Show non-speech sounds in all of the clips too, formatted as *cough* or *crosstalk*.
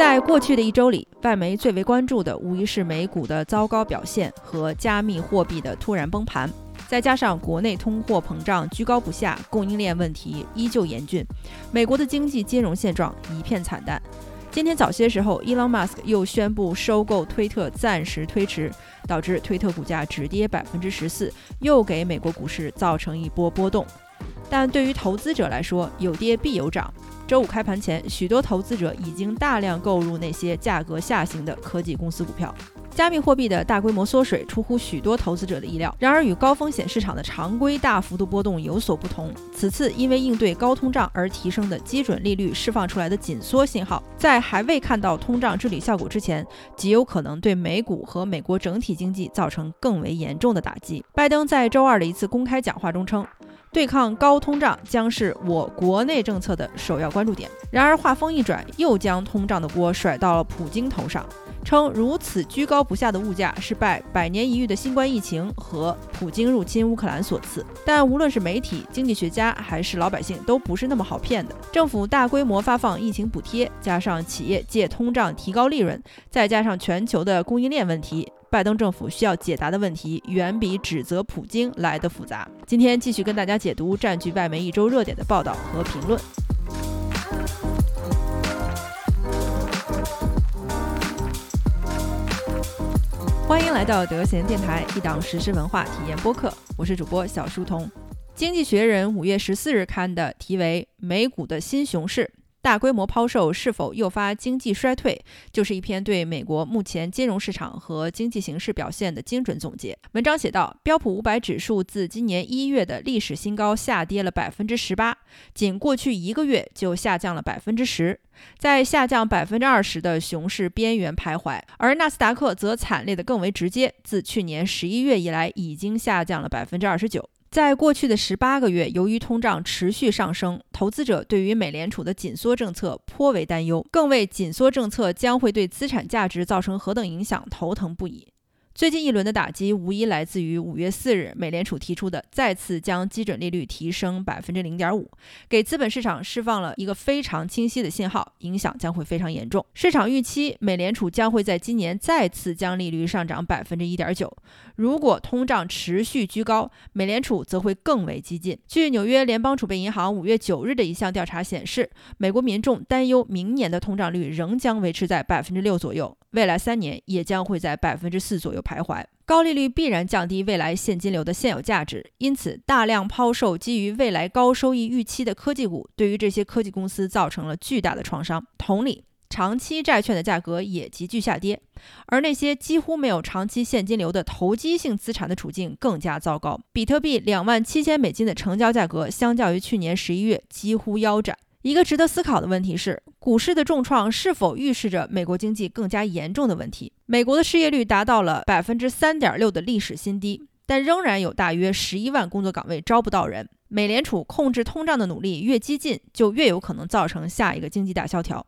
在过去的一周里，外媒最为关注的无疑是美股的糟糕表现和加密货币的突然崩盘，再加上国内通货膨胀居高不下，供应链问题依旧严峻，美国的经济金融现状一片惨淡。今天早些时候，伊隆马斯克又宣布收购推特暂时推迟，导致推特股价止跌百分之十四，又给美国股市造成一波波动。但对于投资者来说，有跌必有涨。周五开盘前，许多投资者已经大量购入那些价格下行的科技公司股票。加密货币的大规模缩水出乎许多投资者的意料，然而与高风险市场的常规大幅度波动有所不同。此次因为应对高通胀而提升的基准利率释放出来的紧缩信号，在还未看到通胀治理效果之前，极有可能对美股和美国整体经济造成更为严重的打击。拜登在周二的一次公开讲话中称。对抗高通胀将是我国内政策的首要关注点。然而话锋一转，又将通胀的锅甩到了普京头上，称如此居高不下的物价是拜百年一遇的新冠疫情和普京入侵乌克兰所赐。但无论是媒体、经济学家还是老百姓，都不是那么好骗的。政府大规模发放疫情补贴，加上企业借通胀提高利润，再加上全球的供应链问题。拜登政府需要解答的问题远比指责普京来的复杂。今天继续跟大家解读占据外媒一周热点的报道和评论。欢迎来到德贤电台，一档实时文化体验播客，我是主播小书童。经济学人五月十四日刊的题为《美股的新熊市》。大规模抛售是否诱发经济衰退，就是一篇对美国目前金融市场和经济形势表现的精准总结。文章写道，标普五百指数自今年一月的历史新高下跌了百分之十八，仅过去一个月就下降了百分之十，在下降百分之二十的熊市边缘徘徊。而纳斯达克则惨烈的更为直接，自去年十一月以来已经下降了百分之二十九。在过去的十八个月，由于通胀持续上升，投资者对于美联储的紧缩政策颇为担忧，更为紧缩政策将会对资产价值造成何等影响头疼不已。最近一轮的打击无疑来自于五月四日美联储提出的再次将基准利率提升百分之零点五，给资本市场释放了一个非常清晰的信号，影响将会非常严重。市场预期美联储将会在今年再次将利率上涨百分之一点九。如果通胀持续居高，美联储则会更为激进。据纽约联邦储备银行五月九日的一项调查显示，美国民众担忧明年的通胀率仍将维持在百分之六左右，未来三年也将会在百分之四左右徘徊。高利率必然降低未来现金流的现有价值，因此大量抛售基于未来高收益预期的科技股，对于这些科技公司造成了巨大的创伤。同理。长期债券的价格也急剧下跌，而那些几乎没有长期现金流的投机性资产的处境更加糟糕。比特币两万七千美金的成交价格，相较于去年十一月几乎腰斩。一个值得思考的问题是，股市的重创是否预示着美国经济更加严重的问题？美国的失业率达到了百分之三点六的历史新低，但仍然有大约十一万工作岗位招不到人。美联储控制通胀的努力越激进，就越有可能造成下一个经济大萧条。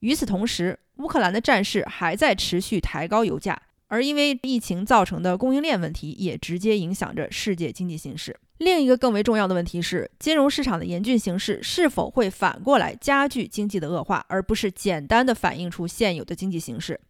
与此同时，乌克兰的战事还在持续抬高油价，而因为疫情造成的供应链问题也直接影响着世界经济形势。另一个更为重要的问题是，金融市场的严峻形势是否会反过来加剧经济的恶化，而不是简单的反映出现有的经济形势。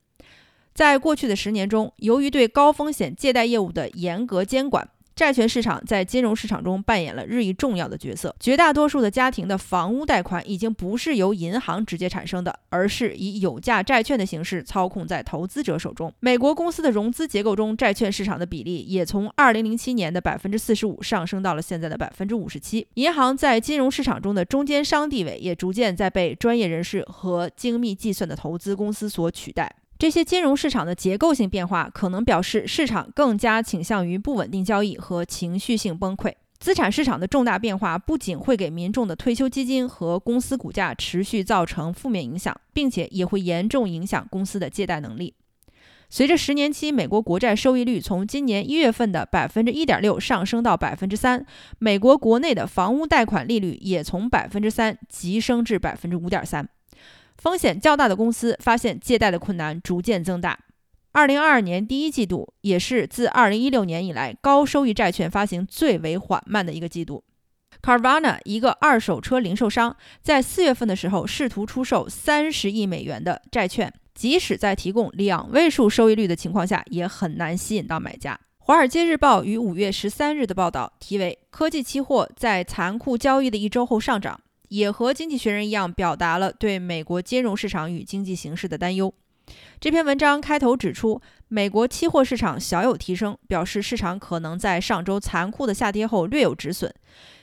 在过去的十年中，由于对高风险借贷业务的严格监管。债券市场在金融市场中扮演了日益重要的角色。绝大多数的家庭的房屋贷款已经不是由银行直接产生的，而是以有价债券的形式操控在投资者手中。美国公司的融资结构中，债券市场的比例也从2007年的百分之四十五上升到了现在的百分之五十七。银行在金融市场中的中间商地位也逐渐在被专业人士和精密计算的投资公司所取代。这些金融市场的结构性变化可能表示市场更加倾向于不稳定交易和情绪性崩溃。资产市场的重大变化不仅会给民众的退休基金和公司股价持续造成负面影响，并且也会严重影响公司的借贷能力。随着十年期美国国债收益率从今年一月份的百分之一点六上升到百分之三，美国国内的房屋贷款利率也从百分之三急升至百分之五点三。风险较大的公司发现借贷的困难逐渐增大。二零二二年第一季度也是自二零一六年以来高收益债券发行最为缓慢的一个季度。Carvana 一个二手车零售商，在四月份的时候试图出售三十亿美元的债券，即使在提供两位数收益率的情况下，也很难吸引到买家。《华尔街日报》于五月十三日的报道题为“科技期货在残酷交易的一周后上涨”，也和《经济学人》一样，表达了对美国金融市场与经济形势的担忧。这篇文章开头指出，美国期货市场小有提升，表示市场可能在上周残酷的下跌后略有止损。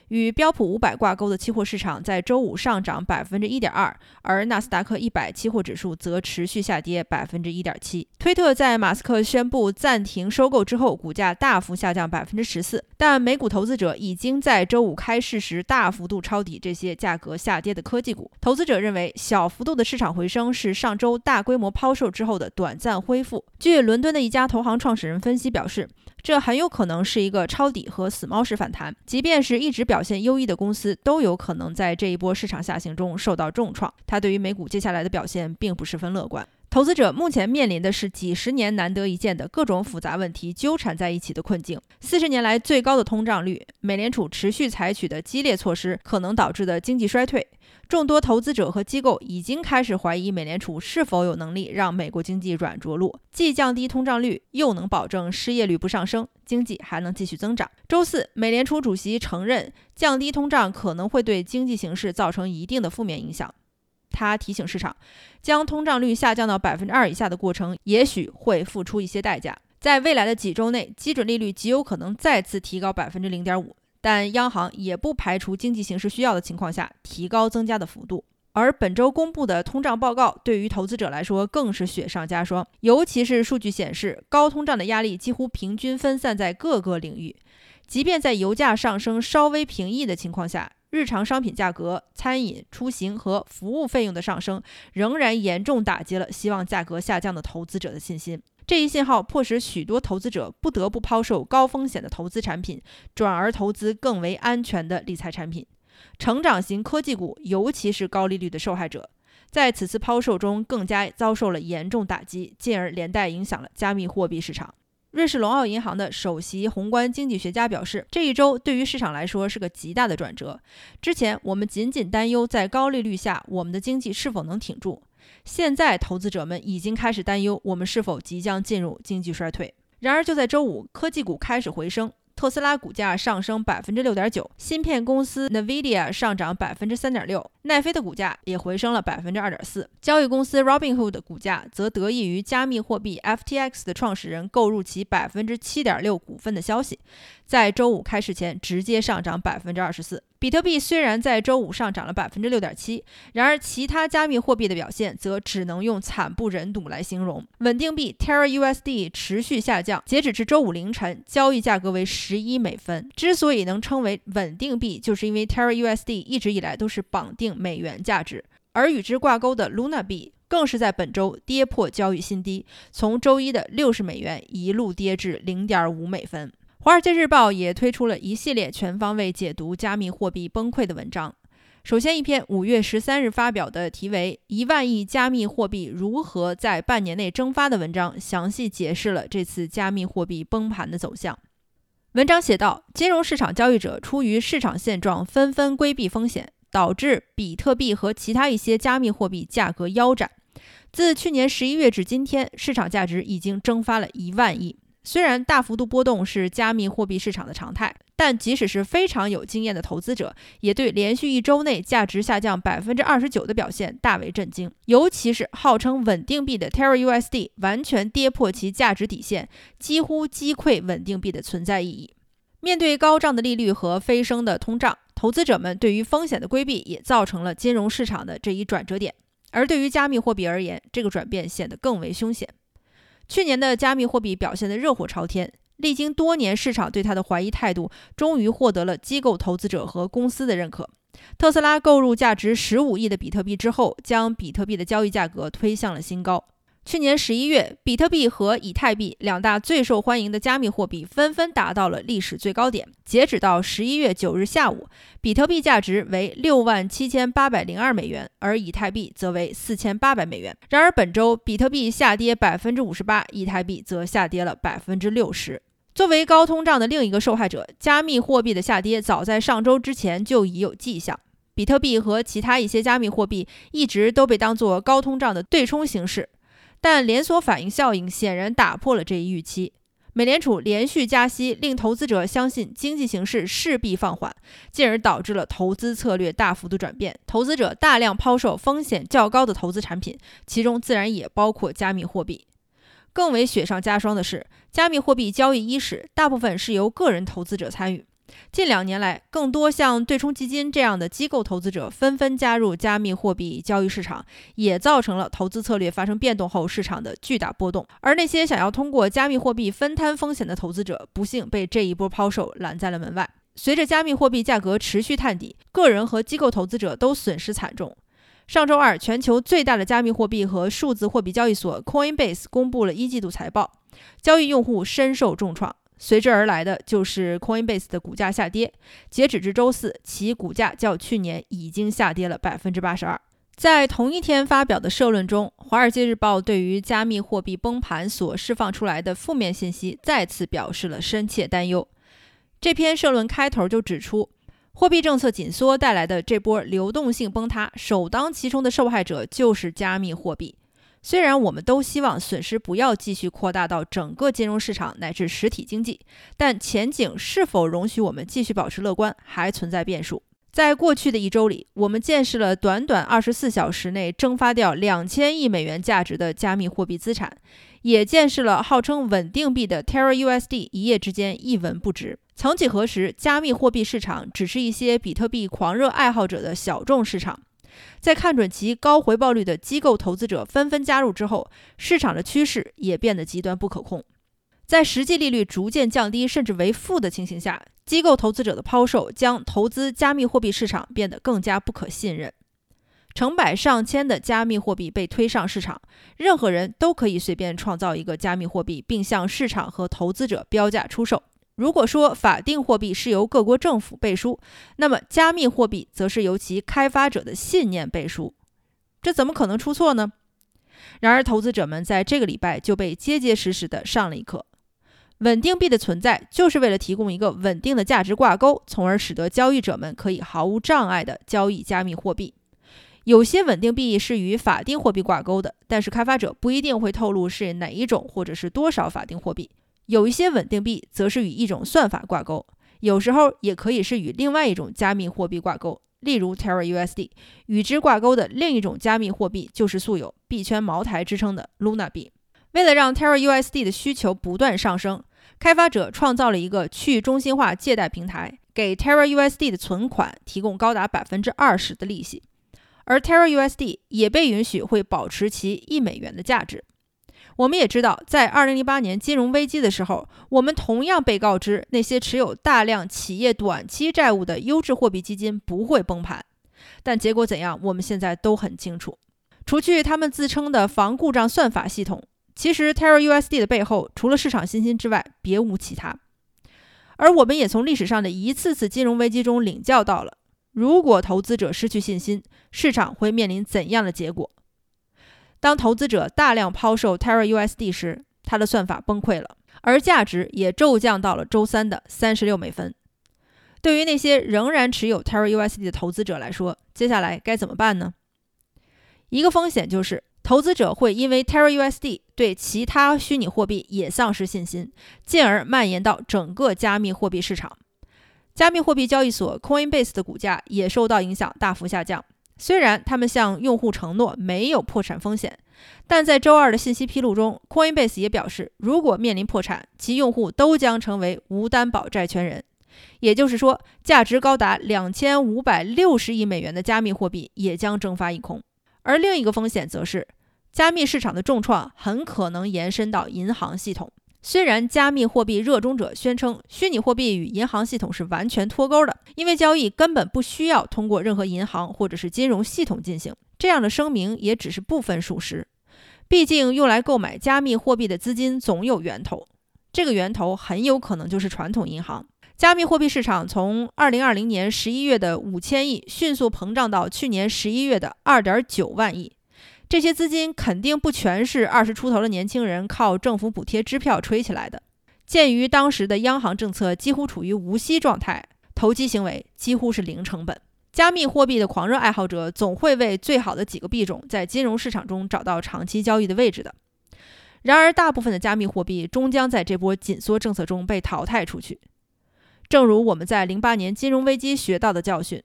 与标普五百挂钩的期货市场在周五上涨百分之一点二，而纳斯达克一百期货指数则持续下跌百分之一点七。推特在马斯克宣布暂停收购之后，股价大幅下降百分之十四，但美股投资者已经在周五开市时大幅度抄底这些价格下跌的科技股。投资者认为，小幅度的市场回升是上周大规模抛售之后的短暂恢复。据伦敦的一家投行创始人分析表示。这很有可能是一个抄底和死猫式反弹，即便是一直表现优异的公司，都有可能在这一波市场下行中受到重创。他对于美股接下来的表现并不十分乐观。投资者目前面临的是几十年难得一见的各种复杂问题纠缠在一起的困境：四十年来最高的通胀率，美联储持续采取的激烈措施可能导致的经济衰退。众多投资者和机构已经开始怀疑美联储是否有能力让美国经济软着陆，既降低通胀率，又能保证失业率不上升，经济还能继续增长。周四，美联储主席承认降低通胀可能会对经济形势造成一定的负面影响。他提醒市场，将通胀率下降到百分之二以下的过程也许会付出一些代价。在未来的几周内，基准利率极有可能再次提高百分之零点五。但央行也不排除经济形势需要的情况下提高增加的幅度，而本周公布的通胀报告对于投资者来说更是雪上加霜，尤其是数据显示，高通胀的压力几乎平均分散在各个领域，即便在油价上升稍微平抑的情况下，日常商品价格、餐饮、出行和服务费用的上升仍然严重打击了希望价格下降的投资者的信心。这一信号迫使许多投资者不得不抛售高风险的投资产品，转而投资更为安全的理财产品。成长型科技股，尤其是高利率的受害者，在此次抛售中更加遭受了严重打击，进而连带影响了加密货币市场。瑞士龙奥银行的首席宏观经济学家表示，这一周对于市场来说是个极大的转折。之前我们仅仅担忧在高利率下我们的经济是否能挺住。现在，投资者们已经开始担忧，我们是否即将进入经济衰退。然而，就在周五，科技股开始回升。特斯拉股价上升百分之六点九，芯片公司 Nvidia 上涨百分之三点六，奈飞的股价也回升了百分之二点四。交易公司 Robinhood 的股价则得益于加密货币 FTX 的创始人购入其百分之七点六股份的消息，在周五开市前直接上涨百分之二十四。比特币虽然在周五上涨了百分之六点七，然而其他加密货币的表现则只能用惨不忍睹来形容。稳定币 Terra USD 持续下降，截止至周五凌晨，交易价格为十一美分。之所以能称为稳定币，就是因为 Terra USD 一直以来都是绑定美元价值，而与之挂钩的 Luna 币更是在本周跌破交易新低，从周一的六十美元一路跌至零点五美分。《华尔街日报》也推出了一系列全方位解读加密货币崩溃的文章。首先，一篇五月十三日发表的题为《一万亿加密货币如何在半年内蒸发》的文章，详细解释了这次加密货币崩盘的走向。文章写道：金融市场交易者出于市场现状，纷纷规避风险，导致比特币和其他一些加密货币价格腰斩。自去年十一月至今天，市场价值已经蒸发了一万亿。虽然大幅度波动是加密货币市场的常态，但即使是非常有经验的投资者，也对连续一周内价值下降百分之二十九的表现大为震惊。尤其是号称稳定币的 Terra USD 完全跌破其价值底线，几乎击溃稳定币的存在意义。面对高涨的利率和飞升的通胀，投资者们对于风险的规避也造成了金融市场的这一转折点。而对于加密货币而言，这个转变显得更为凶险。去年的加密货币表现得热火朝天，历经多年市场对它的怀疑态度，终于获得了机构投资者和公司的认可。特斯拉购入价值十五亿的比特币之后，将比特币的交易价格推向了新高。去年十一月，比特币和以太币两大最受欢迎的加密货币纷纷达到了历史最高点。截止到十一月九日下午，比特币价值为六万七千八百零二美元，而以太币则为四千八百美元。然而，本周比特币下跌百分之五十八，以太币则下跌了百分之六十。作为高通胀的另一个受害者，加密货币的下跌早在上周之前就已有迹象。比特币和其他一些加密货币一直都被当作高通胀的对冲形式，但连锁反应效应显然打破了这一预期。美联储连续加息，令投资者相信经济形势势必放缓，进而导致了投资策略大幅度转变。投资者大量抛售风险较高的投资产品，其中自然也包括加密货币。更为雪上加霜的是，加密货币交易伊始大部分是由个人投资者参与。近两年来，更多像对冲基金这样的机构投资者纷纷加入加密货币交易市场，也造成了投资策略发生变动后市场的巨大波动。而那些想要通过加密货币分摊风险的投资者，不幸被这一波抛售拦在了门外。随着加密货币价格持续探底，个人和机构投资者都损失惨重。上周二，全球最大的加密货币和数字货币交易所 Coinbase 公布了一季度财报，交易用户深受重创。随之而来的就是 Coinbase 的股价下跌，截止至周四，其股价较去年已经下跌了百分之八十二。在同一天发表的社论中，《华尔街日报》对于加密货币崩盘所释放出来的负面信息再次表示了深切担忧。这篇社论开头就指出，货币政策紧缩带来的这波流动性崩塌，首当其冲的受害者就是加密货币。虽然我们都希望损失不要继续扩大到整个金融市场乃至实体经济，但前景是否容许我们继续保持乐观，还存在变数。在过去的一周里，我们见识了短短二十四小时内蒸发掉两千亿美元价值的加密货币资产，也见识了号称稳定币的 Terra USD 一夜之间一文不值。曾几何时，加密货币市场只是一些比特币狂热爱好者的小众市场。在看准其高回报率的机构投资者纷纷加入之后，市场的趋势也变得极端不可控。在实际利率逐渐降低甚至为负的情形下，机构投资者的抛售将投资加密货币市场变得更加不可信任。成百上千的加密货币被推上市场，任何人都可以随便创造一个加密货币，并向市场和投资者标价出售。如果说法定货币是由各国政府背书，那么加密货币则是由其开发者的信念背书，这怎么可能出错呢？然而，投资者们在这个礼拜就被结结实实的上了一课。稳定币的存在就是为了提供一个稳定的价值挂钩，从而使得交易者们可以毫无障碍地交易加密货币。有些稳定币是与法定货币挂钩的，但是开发者不一定会透露是哪一种或者是多少法定货币。有一些稳定币则是与一种算法挂钩，有时候也可以是与另外一种加密货币挂钩，例如 Terra USD。与之挂钩的另一种加密货币就是素有“币圈茅台”之称的 Luna 币。为了让 Terra USD 的需求不断上升，开发者创造了一个去中心化借贷平台，给 Terra USD 的存款提供高达百分之二十的利息，而 Terra USD 也被允许会保持其一美元的价值。我们也知道，在2008年金融危机的时候，我们同样被告知那些持有大量企业短期债务的优质货币基金不会崩盘。但结果怎样，我们现在都很清楚。除去他们自称的防故障算法系统，其实 Terra USD 的背后除了市场信心之外，别无其他。而我们也从历史上的一次次金融危机中领教到了，如果投资者失去信心，市场会面临怎样的结果。当投资者大量抛售 Terra USD 时，它的算法崩溃了，而价值也骤降到了周三的三十六美分。对于那些仍然持有 Terra USD 的投资者来说，接下来该怎么办呢？一个风险就是，投资者会因为 Terra USD 对其他虚拟货币也丧失信心，进而蔓延到整个加密货币市场。加密货币交易所 Coinbase 的股价也受到影响，大幅下降。虽然他们向用户承诺没有破产风险，但在周二的信息披露中，Coinbase 也表示，如果面临破产，其用户都将成为无担保债权人。也就是说，价值高达两千五百六十亿美元的加密货币也将蒸发一空。而另一个风险则是，加密市场的重创很可能延伸到银行系统。虽然加密货币热衷者宣称虚拟货币与银行系统是完全脱钩的，因为交易根本不需要通过任何银行或者是金融系统进行，这样的声明也只是部分属实。毕竟用来购买加密货币的资金总有源头，这个源头很有可能就是传统银行。加密货币市场从2020年11月的五千亿迅速膨胀到去年11月的2.9万亿。这些资金肯定不全是二十出头的年轻人靠政府补贴支票吹起来的。鉴于当时的央行政策几乎处于无息状态，投机行为几乎是零成本。加密货币的狂热爱好者总会为最好的几个币种在金融市场中找到长期交易的位置的。然而，大部分的加密货币终将在这波紧缩政策中被淘汰出去。正如我们在零八年金融危机学到的教训，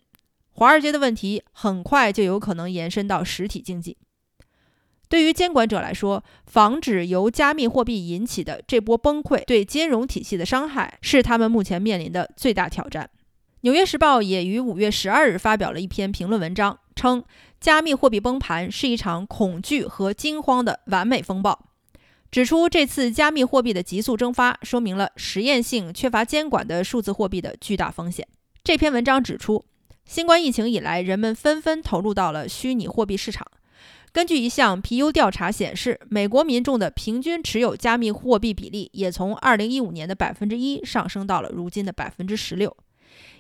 华尔街的问题很快就有可能延伸到实体经济。对于监管者来说，防止由加密货币引起的这波崩溃对金融体系的伤害，是他们目前面临的最大挑战。《纽约时报》也于五月十二日发表了一篇评论文章，称加密货币崩盘是一场恐惧和惊慌的完美风暴，指出这次加密货币的急速蒸发，说明了实验性、缺乏监管的数字货币的巨大风险。这篇文章指出，新冠疫情以来，人们纷纷投入到了虚拟货币市场。根据一项皮尤调查显示，美国民众的平均持有加密货币比例也从2015年的百分之一上升到了如今的百分之十六。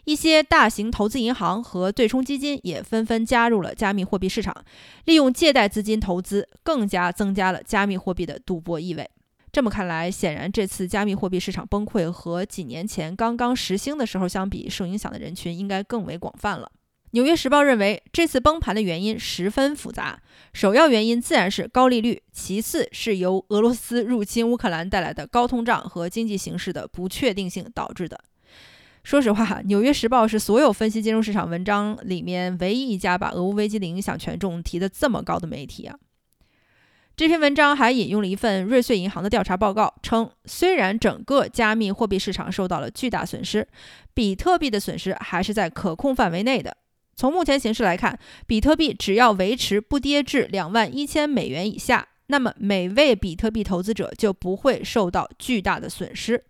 一些大型投资银行和对冲基金也纷纷加入了加密货币市场，利用借贷资金投资，更加增加了加密货币的赌博意味。这么看来，显然这次加密货币市场崩溃和几年前刚刚实行的时候相比，受影响的人群应该更为广泛了。《纽约时报》认为，这次崩盘的原因十分复杂。首要原因自然是高利率，其次是由俄罗斯入侵乌克兰带来的高通胀和经济形势的不确定性导致的。说实话，《纽约时报》是所有分析金融市场文章里面唯一一家把俄乌危机的影响权重提得这么高的媒体啊。这篇文章还引用了一份瑞穗银行的调查报告，称虽然整个加密货币市场受到了巨大损失，比特币的损失还是在可控范围内的。从目前形势来看，比特币只要维持不跌至两万一千美元以下，那么每位比特币投资者就不会受到巨大的损失。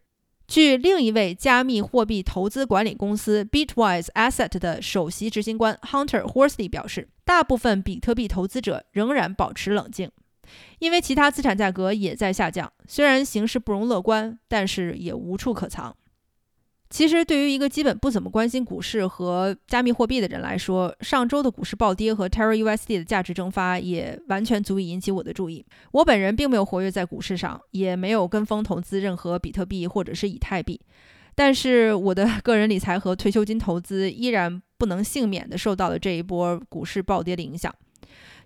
据另一位加密货币投资管理公司 Bitwise Asset 的首席执行官 Hunter Horsley 表示，大部分比特币投资者仍然保持冷静，因为其他资产价格也在下降。虽然形势不容乐观，但是也无处可藏。其实，对于一个基本不怎么关心股市和加密货币的人来说，上周的股市暴跌和 Terra USD 的价值蒸发也完全足以引起我的注意。我本人并没有活跃在股市上，也没有跟风投资任何比特币或者是以太币，但是我的 *laughs* 个人理财和退休金投资依然不能幸免地受到了这一波股市暴跌的影响。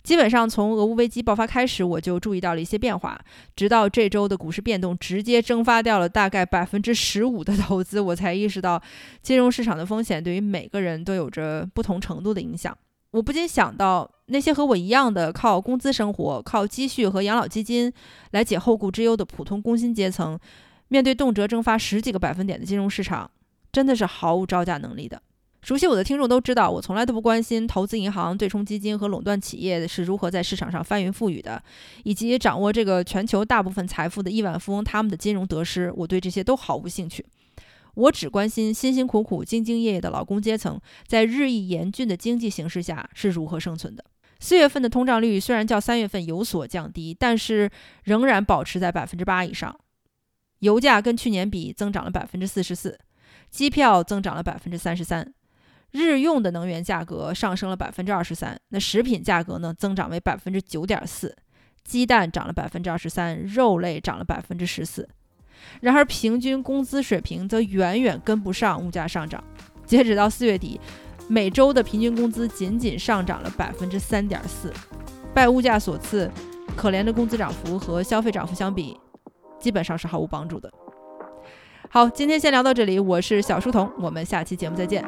基本上从俄乌危机爆发开始，我就注意到了一些变化，直到这周的股市变动直接蒸发掉了大概百分之十五的投资，我才意识到金融市场的风险对于每个人都有着不同程度的影响。我不禁想到，那些和我一样的靠工资生活、靠积蓄和养老基金来解后顾之忧的普通工薪阶层，面对动辄蒸发十几个百分点的金融市场，真的是毫无招架能力的。熟悉我的听众都知道，我从来都不关心投资银行、对冲基金和垄断企业是如何在市场上翻云覆雨的，以及掌握这个全球大部分财富的亿万富翁他们的金融得失，我对这些都毫无兴趣。我只关心辛辛苦苦、兢兢业业的劳工阶层在日益严峻的经济形势下是如何生存的。四月份的通胀率虽然较三月份有所降低，但是仍然保持在百分之八以上。油价跟去年比增长了百分之四十四，机票增长了百分之三十三。日用的能源价格上升了百分之二十三，那食品价格呢增长为百分之九点四，鸡蛋涨了百分之二十三，肉类涨了百分之十四。然而，平均工资水平则远远跟不上物价上涨。截止到四月底，每周的平均工资仅仅上涨了百分之三点四。拜物价所赐，可怜的工资涨幅和消费涨幅相比，基本上是毫无帮助的。好，今天先聊到这里。我是小书童，我们下期节目再见。